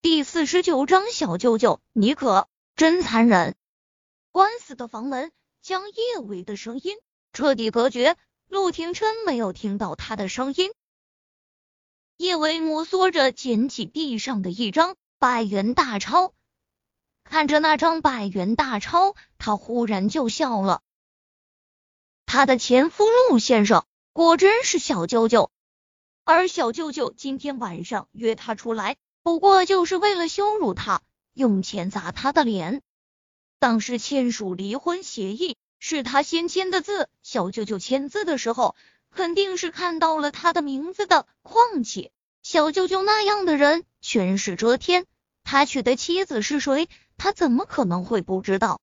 第四十九章小舅舅，你可真残忍！关死的房门将叶伟的声音彻底隔绝，陆廷琛没有听到他的声音。叶伟摩挲着捡起地上的一张百元大钞，看着那张百元大钞，他忽然就笑了。他的前夫陆先生果真是小舅舅，而小舅舅今天晚上约他出来。不过就是为了羞辱他，用钱砸他的脸。当时签署离婚协议是他先签的字，小舅舅签字的时候肯定是看到了他的名字的。况且小舅舅那样的人权势遮天，他娶的妻子是谁，他怎么可能会不知道？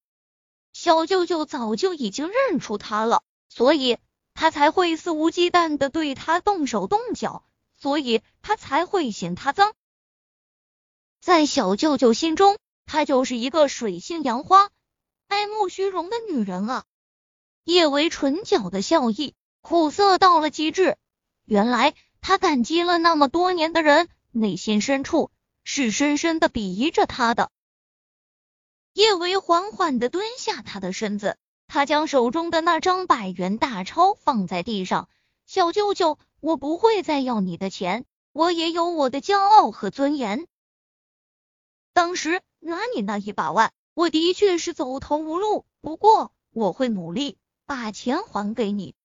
小舅舅早就已经认出他了，所以他才会肆无忌惮的对他动手动脚，所以他才会嫌他脏。在小舅舅心中，她就是一个水性杨花、爱慕虚荣的女人啊！叶维唇角的笑意苦涩到了极致。原来他感激了那么多年的人，内心深处是深深的鄙夷着他的。叶维缓缓的蹲下他的身子，他将手中的那张百元大钞放在地上。小舅舅，我不会再要你的钱，我也有我的骄傲和尊严。当时拿你那一百万，我的确是走投无路，不过我会努力把钱还给你。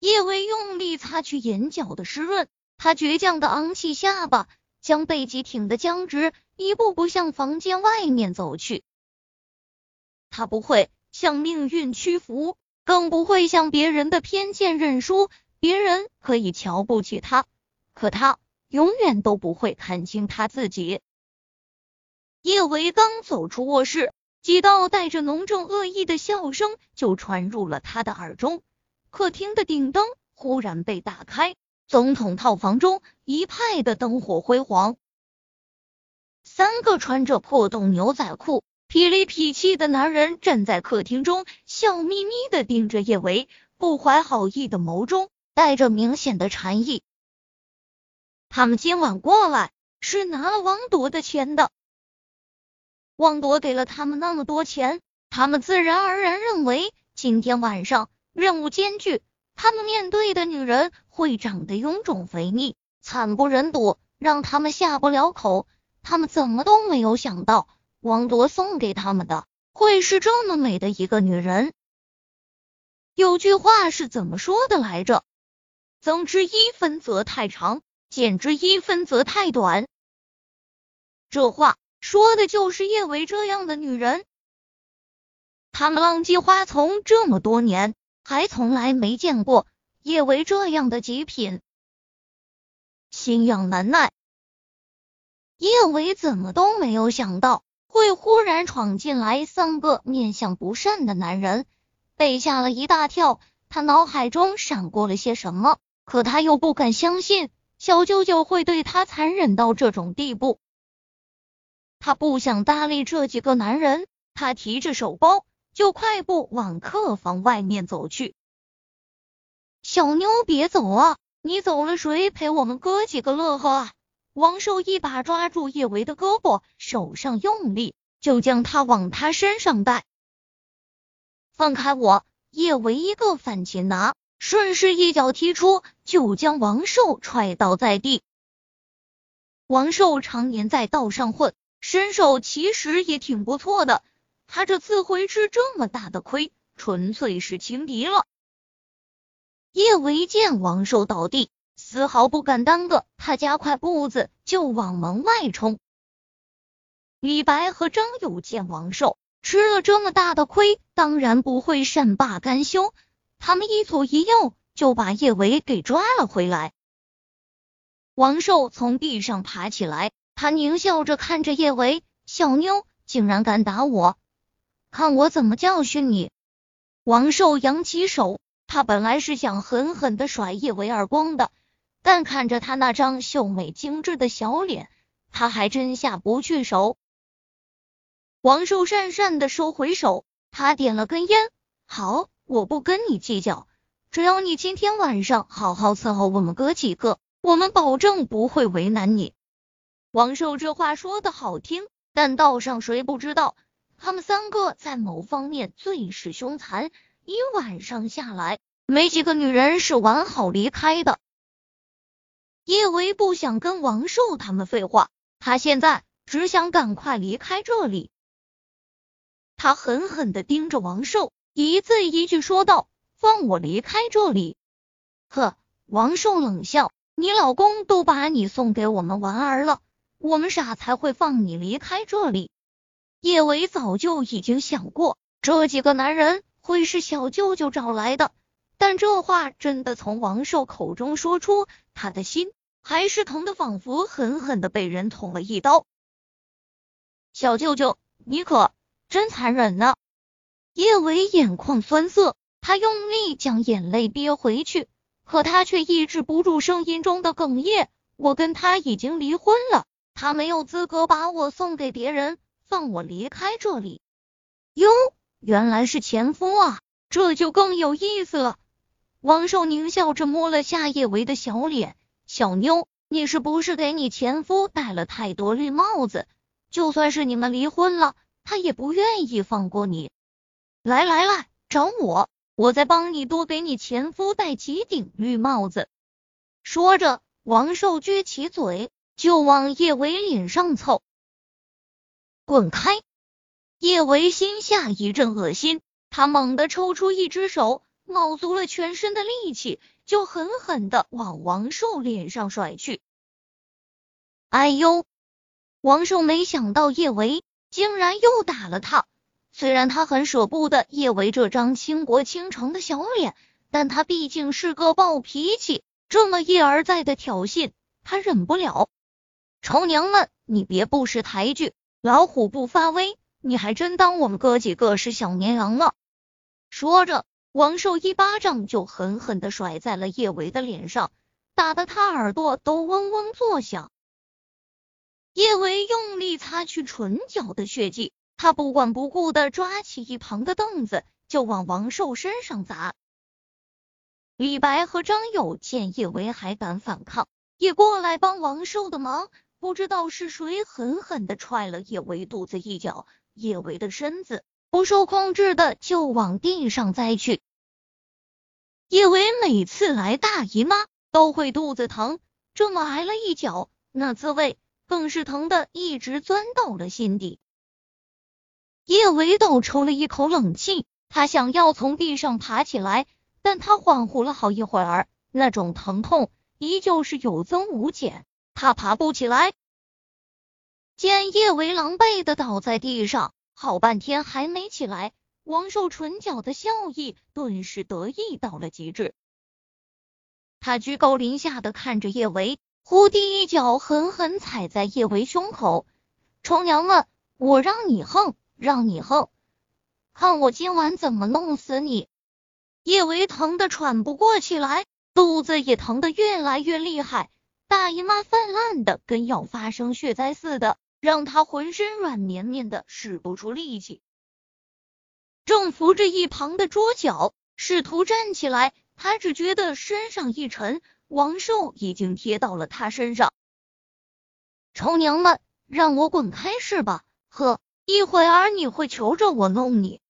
叶薇用力擦去眼角的湿润，她倔强的昂起下巴，将背脊挺得僵直，一步步向房间外面走去。他不会向命运屈服，更不会向别人的偏见认输。别人可以瞧不起他，可他永远都不会看清他自己。叶维刚走出卧室，几道带着浓重恶意的笑声就传入了他的耳中。客厅的顶灯忽然被打开，总统套房中一派的灯火辉煌。三个穿着破洞牛仔裤、痞里痞气的男人站在客厅中，笑眯眯的盯着叶维，不怀好意的眸中带着明显的禅意。他们今晚过来是拿了王铎的钱的。王铎给了他们那么多钱，他们自然而然认为今天晚上任务艰巨，他们面对的女人会长得臃肿肥腻、惨不忍睹，让他们下不了口。他们怎么都没有想到，王铎送给他们的会是这么美的一个女人。有句话是怎么说的来着？增之一分则太长，减之一分则太短。这话。说的就是叶维这样的女人。他们浪迹花丛这么多年，还从来没见过叶维这样的极品。心痒难耐，叶维怎么都没有想到会忽然闯进来三个面相不善的男人，被吓了一大跳。他脑海中闪过了些什么，可他又不敢相信小舅舅会对他残忍到这种地步。他不想搭理这几个男人，他提着手包就快步往客房外面走去。小妞，别走啊！你走了，谁陪我们哥几个乐呵啊？王寿一把抓住叶维的胳膊，手上用力就将他往他身上带。放开我！叶维一个反擒拿，顺势一脚踢出，就将王寿踹倒在地。王寿常年在道上混。身手其实也挺不错的，他这次会吃这么大的亏，纯粹是轻敌了。叶维见王寿倒地，丝毫不敢耽搁，他加快步子就往门外冲。李白和张友见王寿吃了这么大的亏，当然不会善罢甘休，他们一左一右就把叶维给抓了回来。王寿从地上爬起来。他狞笑着看着叶维，小妞竟然敢打我，看我怎么教训你！王寿扬起手，他本来是想狠狠的甩叶维耳光的，但看着他那张秀美精致的小脸，他还真下不去手。王寿讪讪的收回手，他点了根烟，好，我不跟你计较，只要你今天晚上好好伺候我们哥几个，我们保证不会为难你。王寿这话说的好听，但道上谁不知道，他们三个在某方面最是凶残。一晚上下来，没几个女人是完好离开的。叶维不想跟王寿他们废话，他现在只想赶快离开这里。他狠狠的盯着王寿，一字一句说道：“放我离开这里！”呵，王寿冷笑：“你老公都把你送给我们玩儿了。”我们傻才会放你离开这里。叶维早就已经想过，这几个男人会是小舅舅找来的，但这话真的从王寿口中说出，他的心还是疼的，仿佛狠狠的被人捅了一刀。小舅舅，你可真残忍呢！叶维眼眶酸涩，他用力将眼泪憋回去，可他却抑制不住声音中的哽咽。我跟他已经离婚了。他没有资格把我送给别人，放我离开这里。哟，原来是前夫啊，这就更有意思了。王寿狞笑着摸了下叶维的小脸，小妞，你是不是给你前夫戴了太多绿帽子？就算是你们离婚了，他也不愿意放过你。来来来，找我，我再帮你多给你前夫戴几顶绿帽子。说着，王寿撅起嘴。就往叶维脸上凑，滚开！叶维心下一阵恶心，他猛地抽出一只手，卯足了全身的力气，就狠狠的往王寿脸上甩去。哎呦！王寿没想到叶维竟然又打了他，虽然他很舍不得叶维这张倾国倾城的小脸，但他毕竟是个暴脾气，这么一而再的挑衅，他忍不了。臭娘们，你别不识抬举，老虎不发威，你还真当我们哥几个是小绵羊了？说着，王寿一巴掌就狠狠的甩在了叶维的脸上，打得他耳朵都嗡嗡作响。叶维用力擦去唇角的血迹，他不管不顾的抓起一旁的凳子就往王寿身上砸。李白和张友见叶维还敢反抗，也过来帮王寿的忙。不知道是谁狠狠的踹了叶维肚子一脚，叶维的身子不受控制的就往地上栽去。叶维每次来大姨妈都会肚子疼，这么挨了一脚，那滋味更是疼的一直钻到了心底。叶维倒抽了一口冷气，他想要从地上爬起来，但他恍惚了好一会儿，那种疼痛依旧是有增无减。他爬不起来，见叶维狼狈的倒在地上，好半天还没起来。王寿唇角的笑意顿时得意到了极致。他居高临下的看着叶维，忽地一脚狠狠踩在叶维胸口。臭娘们，我让你横，让你横，看我今晚怎么弄死你！叶维疼得喘不过气来，肚子也疼得越来越厉害。大姨妈泛滥的跟要发生血灾似的，让他浑身软绵绵的，使不出力气。正扶着一旁的桌角，试图站起来，他只觉得身上一沉，王寿已经贴到了他身上。臭娘们，让我滚开是吧？呵，一会儿你会求着我弄你。